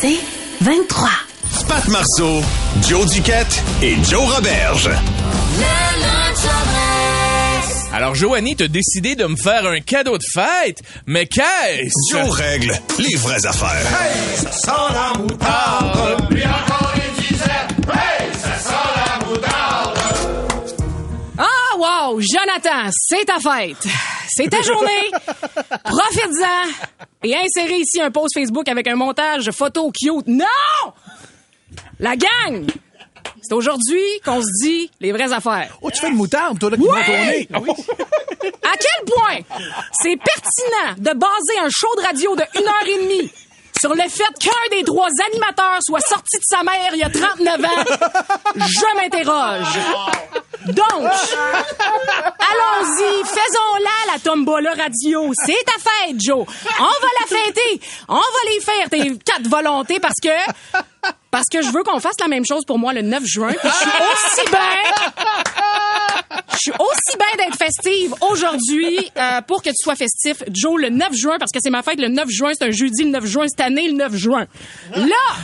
C'est 23. Pat Marceau, Joe Duquette et Joe Roberge. Alors, Joanie, t'as décidé de me faire un cadeau de fête, mais qu'est-ce? Joe règle les vraies affaires. Ah, wow! Jonathan, c'est ta fête. C'est ta journée. Profites-en. Et insérez ici un post Facebook avec un montage de photos cute. Non! La gang! C'est aujourd'hui qu'on se dit les vraies affaires. Oh, tu fais le moutarde, toi, là, qui nez. Ah oui. À quel point c'est pertinent de baser un show de radio de une heure et demie sur le fait qu'un des trois animateurs soit sorti de sa mère il y a 39 ans, je m'interroge. Donc, allons-y, faisons-la la tombola radio. C'est ta fête, Joe. On va la fêter. On va les faire, tes quatre volontés, parce que... Parce que je veux qu'on fasse la même chose pour moi le 9 juin. puis je suis aussi bien... Je suis aussi bien d'être festive aujourd'hui euh, pour que tu sois festif, Joe, le 9 juin, parce que c'est ma fête le 9 juin. C'est un jeudi le 9 juin, cette année, le 9 juin. Là,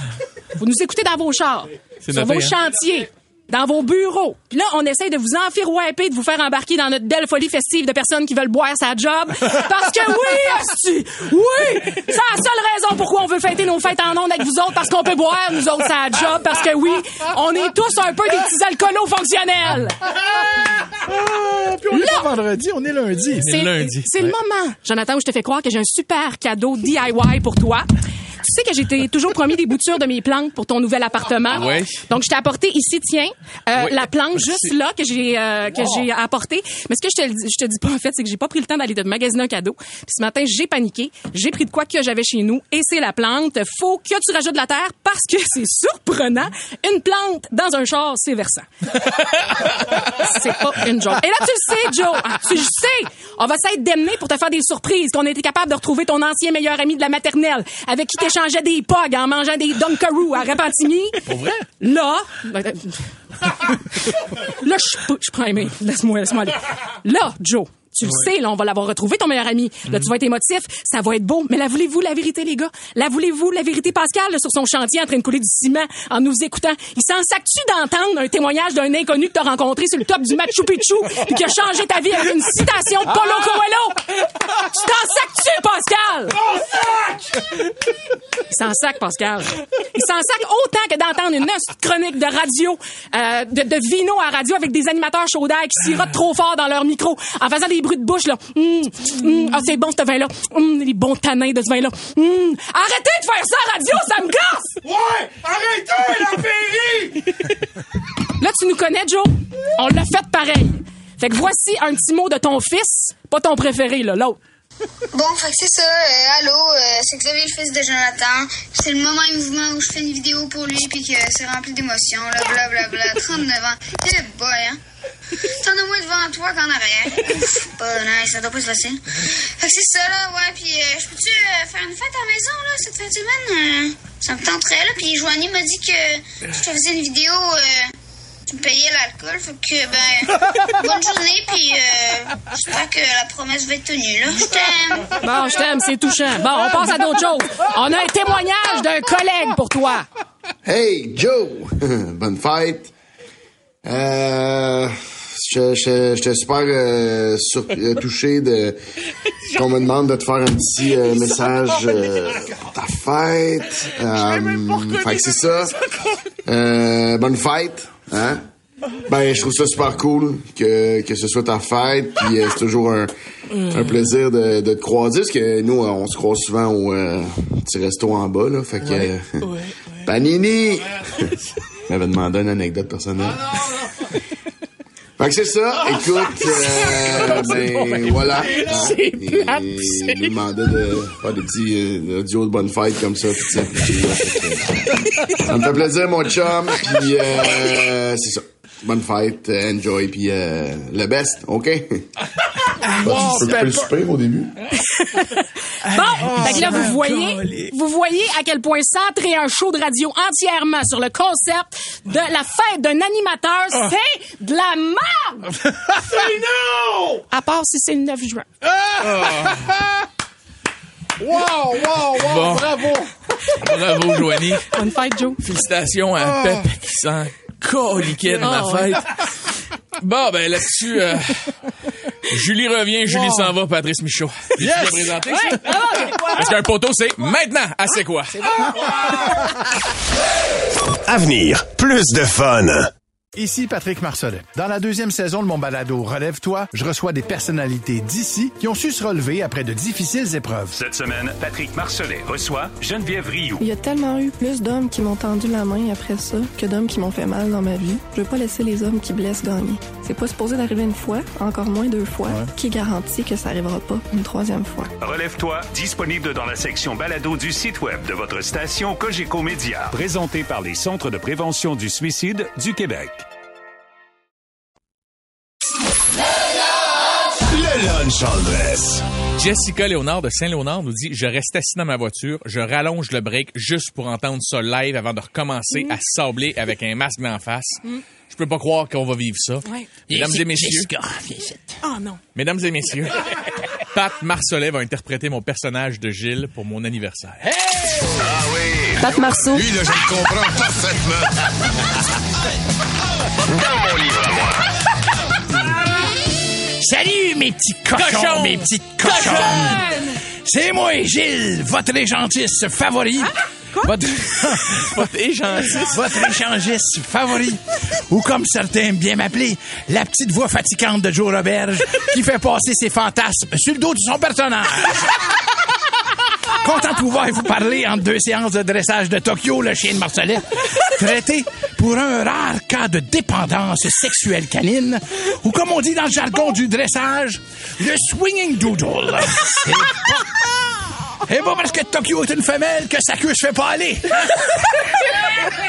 vous nous écoutez dans vos chars, sur vos hein? chantiers, dans vos bureaux. Puis là, on essaye de vous enfirouaper, de vous faire embarquer dans notre belle folie festive de personnes qui veulent boire sa job. Parce que oui, asti, oui, c'est la seule raison pourquoi on veut fêter nos fêtes en ondes avec vous autres, parce qu'on peut boire, nous autres, sa job. Parce que oui, on est tous un peu des petits alcoolos fonctionnels. Ah, puis on est Là! pas vendredi, on est lundi. C'est lundi. C'est le moment, Jonathan, où je te fais croire que j'ai un super cadeau DIY pour toi. Tu sais que j'ai été toujours promis des boutures de mes plantes pour ton nouvel appartement. Ouais? Donc, je t'ai apporté ici, tiens, euh, Oui. la plante juste là que j'ai euh, que j'ai apportée. Mais ce que je te, je te dis pas, en fait, c'est que j'ai pas pris le temps d'aller te magasiner un cadeau. Puis ce matin, j'ai paniqué. J'ai pris de quoi que j'avais chez nous et c'est la plante. Faut que tu rajoutes de la terre parce que c'est surprenant. Une plante dans un char, c'est versant. c'est pas une joke. Et là, tu le sais, Joe. Ah, tu le sais. On va s'être démené pour te faire des surprises. Qu'on a été capable de retrouver ton ancien meilleur ami de la maternelle avec qui t'échangeais des pogs en mangeant des Dunkaroo à Repentigny. Pour vrai? Là. là, je suis primé. Laisse-moi, laisse-moi aller. Là, Joe. Tu le sais, là, on va l'avoir retrouvé, ton meilleur ami. Là, tu vas être émotif, ça va être beau. Mais la voulez-vous, la vérité, les gars? La voulez-vous, la vérité, Pascal, là, sur son chantier, en train de couler du ciment, en nous écoutant? Il s'en sac-tu d'entendre un témoignage d'un inconnu que t'as rencontré sur le top du Machu Picchu, puis qui a changé ta vie avec une citation de Paulo Coelho? Tu t'en sac-tu, Pascal? Il s'en sac, Pascal. Il s'en sac autant que d'entendre une chronique de radio, euh, de, de vino à radio avec des animateurs chauds d'air qui sirotent trop fort dans leur micro en faisant des bruits de bouche, là. Hum, hum, ah, c'est bon, ce vin-là. Hum, les bons tanins de ce vin-là. Arrêtez de faire ça à radio, ça me gosse! Ouais! Arrêtez la! Là, tu nous connais, Joe. On l'a fait pareil. Fait que voici un petit mot de ton fils, pas ton préféré, là, l'autre. Bon, fait que c'est ça. Euh, allô, euh, c'est Xavier, le fils de Jonathan. C'est le moment et mouvement où je fais une vidéo pour lui puis que c'est rempli d'émotions, là, blablabla. 39 ans. Eh boy, hein. T'en as moins devant toi qu'en arrière. Ouf, pas nice, ça doit pas être facile. Fait que c'est ça, là, ouais. Puis euh, je peux-tu euh, faire une fête à la maison, là, cette fin de semaine? Euh, ça me tenterait, là. Puis Joanie m'a dit que je te faisais une vidéo... Tu me payais l'alcool, fait que, ben, bonne journée, puis euh, j'espère que la promesse va être tenue, là. Je t'aime. Bon, je t'aime, c'est touchant. Bon, on passe à d'autres choses. On a un témoignage d'un collègue pour toi. Hey, Joe! Bonne fête! Euh. je- je- J'étais super euh, sur- euh, touché de qu'on me demande de te faire un petit euh, message euh, pour ta fête. Euh, fait que c'est ça. Euh, bonne fête, hein? Ben, je trouve ça super cool que, que ce soit ta fête, puis euh, c'est toujours un, un plaisir de, de te croiser, parce que nous, on se croise souvent au euh, petit resto en bas, là, fait que... euh, Panini! m'avait demandé une anecdote personnelle. Fait que c'est ça. Écoute, euh, ben, voilà. C'est plate, Il me demandait de faire des petits euh, audios de bonne fête comme ça. puis ça, ça me fait plaisir, mon chum. Puis euh, c'est ça. Bonne fête, euh, enjoy, puis euh, le best, OK? Wow, tu peux couper le souper au début? Bon, fait que là, vous voyez, vous voyez à quel point centrer un show de radio entièrement sur le concept de la fête d'un animateur, Ah. c'est de la merde! C'est non! À part si c'est le 9 juin. Wow, wow, wow, Bon. bravo! Bravo, Joanie. Bonne fête, Joe. Félicitations à Pep qui s'en coliquait de ma Ah, ouais. fête. Bon, ben là-dessus, euh, Julie revient, Julie s'en va, Patrice Michaud. Tu Yes! l'as présenté? Parce qu'un poteau, c'est maintenant. Ah, c'est quoi? Avenir, plus de fun. Ici Patrick Marcelet. Dans la deuxième saison de mon balado Relève-toi, je reçois des personnalités d'ici qui ont su se relever après de difficiles épreuves. Cette semaine, Patrick Marcelet reçoit Geneviève Rioux. Il y a tellement eu plus d'hommes qui m'ont tendu la main après ça que d'hommes qui m'ont fait mal dans ma vie. Je veux pas laisser les hommes qui blessent gagner. C'est pas supposé d'arriver une fois, encore moins deux fois. Qui garantit que ça arrivera pas une troisième fois? Relève-toi, disponible dans la section balado du site web de votre station Cogeco Média. Présenté par les Centres de prévention du suicide du Québec. Le lunch. Jessica Léonard de Saint-Léonard nous dit Je reste assis dans ma voiture, je rallonge le break juste pour entendre ça live avant de recommencer à sabler avec un masque d'en face. Je peux pas croire qu'on va vivre ça. Ouais. Mesdames et messieurs, Oh non. mesdames et messieurs, Pat Marcelet va interpréter mon personnage de Gilles pour mon anniversaire. Pat Marceau. Lui, là, je le comprends parfaitement. Dans mon livre à moi. Salut, mes petits cochons, Cochons! mes petites cochonnes. C'est moi, Gilles, votre échangiste favori. Votre... Votre échangiste. votre échangiste favori. Ou comme certains aiment bien m'appeler, la petite voix fatigante de Joe Roberge qui fait passer ses fantasmes sur le dos de son personnage. Content de pouvoir vous parler entre deux séances de dressage de Tokyo, le chien de Marcelet, traité pour un rare cas de dépendance sexuelle canine, ou comme on dit dans le jargon du dressage, le swinging doodle. C'est pas... Et pas parce que Tokyo est une femelle que sa queue se fait pas aller.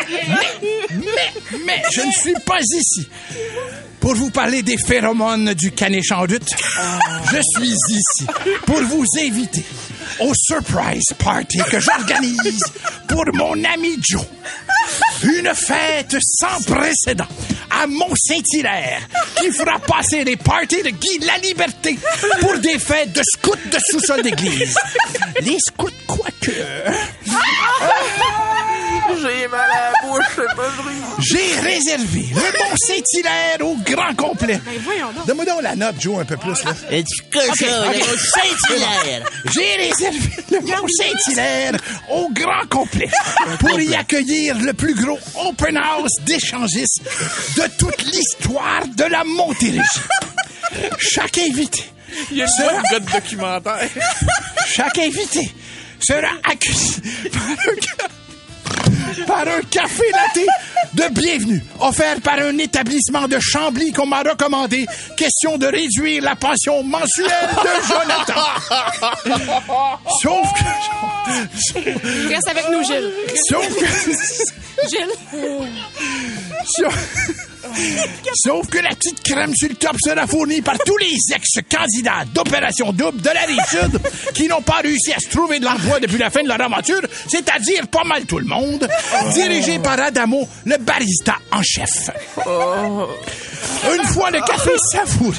mais, mais, mais, je ne suis pas ici pour vous parler des phéromones du caniche en lutte. Je suis ici pour vous inviter au surprise party que j'organise pour mon ami Joe. Une fête sans précédent à Mont-Saint-Hilaire qui fera passer les parties de Guy la Liberté pour des fêtes de scouts de sous-sol d'église. Les scouts quoique. J'ai réservé le Mont-Saint-Hilaire au grand complet. voyons donc. Donne-moi donc la note, Joe, un peu plus. Là. Et tu le Saint-Hilaire? J'ai réservé le Mont Saint-Hilaire au grand complet pour y accueillir le plus gros open house d'échangistes de toute l'histoire de la Montérégie. Chaque invité Il y a une sera, gars de documentaire. chaque invité sera accueilli par un, par un café latte de bienvenue offert par un établissement de Chambly qu'on m'a recommandé. Question de réduire la pension mensuelle de Jonathan. Sauf que... Reste avec nous, Gilles. Sauf que... Gilles. Sauf, sauf que la petite crème sur le top sera fournie par tous les ex-candidats d'Opération Double de la Rive-Sud qui n'ont pas réussi à se trouver de l'emploi depuis la fin de leur aventure, c'est-à-dire pas mal tout le monde, dirigé par Adamo, le barista en chef. Une fois le café savouré,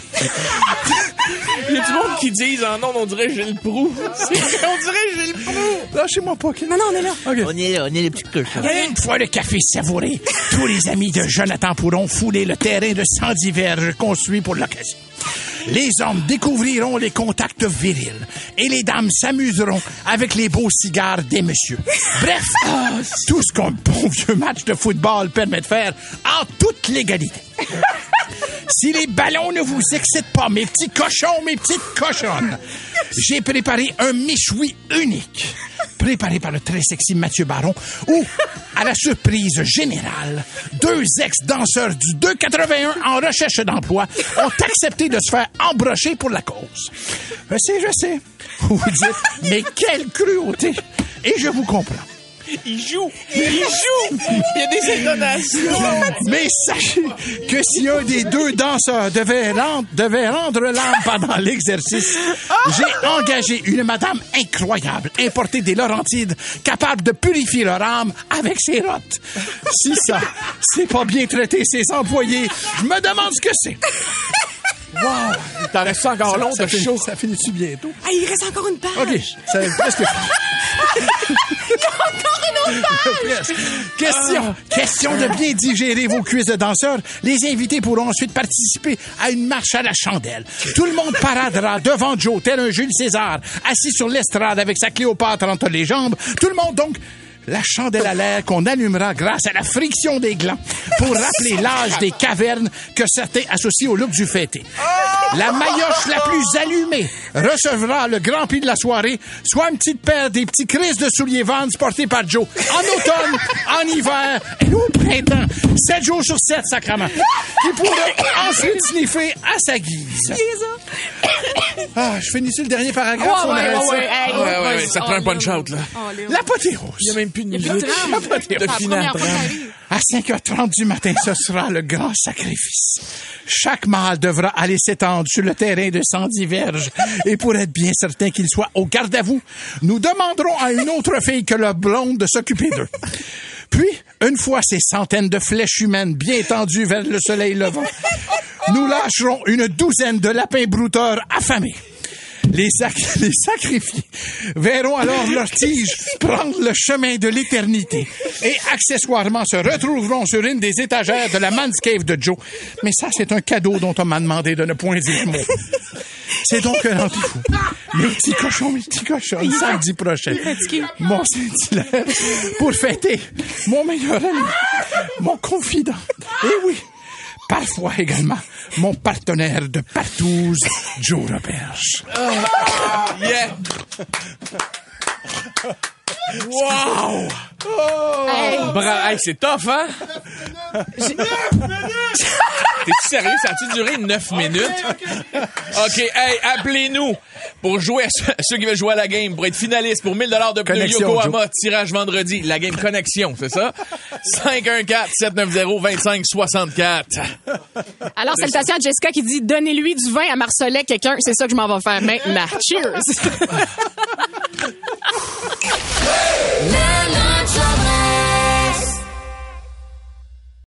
Il y a du monde qui disent en nom, on dirait Gilles Proux. On dirait Gilles Proux. lâchez-moi pas? Non, non, on est là. On est là, on est les petits cochons. Une fois le café savouré, tous les amis de Jonathan pourront fouler le terrain de 110 verges construit pour l'occasion. Les hommes découvriront les contacts virils et les dames s'amuseront avec les beaux cigares des messieurs. Bref, tout ce qu'un bon vieux match de football permet de faire en toute légalité. Si les ballons ne vous excitent pas, mes petits cochons, mes petites cochonnes, j'ai préparé un méchoui unique. préparé par le très sexy Mathieu Baron, où, à la surprise générale, deux ex-danseurs du 281 en recherche d'emploi ont accepté de se faire embrocher pour la cause. Je sais, je sais. Vous dites, mais quelle cruauté! Et je vous comprends. Il joue! Il joue! Il y a des intonations! Mais sachez que si un des deux danseurs devait rendre, l'âme pendant l'exercice, j'ai engagé une madame incroyable, importée des Laurentides, capable de purifier leur âme avec ses rottes. Si ça, c'est pas bien traiter ses employés, je me demande ce que c'est. Wow! T'en restes encore long, finit- chaud. ça finit-tu bientôt? Ah, il reste encore une page. OK, ça presque Il y a encore une autre page. Question, question de bien digérer vos cuisses de danseurs. Les invités pourront ensuite participer à une marche à la chandelle. Tout le monde paradera devant Joe, tel un Jules César, assis sur l'estrade avec sa Cléopâtre entre les jambes. Tout le monde donc la chandelle à l'air qu'on allumera grâce à la friction des glands pour rappeler l'âge des cavernes que certains associent au look du fêté. La maillotche la plus allumée recevra le grand prix de la soirée, soit une petite paire des petits crises de souliers Vans portés par Joe en automne, en hiver et au printemps. 7 jours sur 7, sacrement. Qui pourra ensuite sniffer à sa guise. Ah, je finis sur le dernier paragraphe? Ouais, ouais, ouais, ça? ouais. Hey, Ouais, ouais, ouais, vas-y. ça te prend un Oh, punch-out, là. Oh. L'apothéose. Il y a même plus de musique. plus de finale. À 5h30 du matin, ce sera le grand sacrifice. Chaque mâle devra aller s'étendre sur le terrain de 110 verges. Et pour être bien certain qu'il soit au garde à vous, nous demanderons à une autre fille que la blonde de s'occuper d'eux. Puis, une fois ces centaines de flèches humaines bien tendues vers le soleil levant, nous lâcherons une douzaine de lapins brouteurs affamés. Les, sac- les sacrifiés verront alors leurs tiges prendre le chemin de l'éternité et accessoirement se retrouveront sur une des étagères de la man's cave de Joe. Mais ça, c'est un cadeau dont on m'a demandé de ne point dire mot. C'est donc un rendez-vous. Mes petits cochons, mes petits cochons, samedi prochain. Mon Saint-Hilaire, pour fêter mon meilleur ami, mon confident. Et oui, parfois également mon partenaire de partouze, Joe Roberge. Yeah! Wow! Hey. Bra- hey, c'est tough, hein? T'es-tu sérieux? Ça a-tu duré 9 minutes? OK, hey, appelez-nous pour jouer à ceux, ceux qui veulent jouer à la game, pour être finaliste pour 1000 de pneus Connexion, Yokohama, tirage vendredi. La game Connexion, c'est ça? 514-790-2564. Alors, salutations à Jessica qui dit Donnez-lui du vin à Marcelet, quelqu'un. C'est ça que je m'en vais faire maintenant. Cheers! Hey! Na.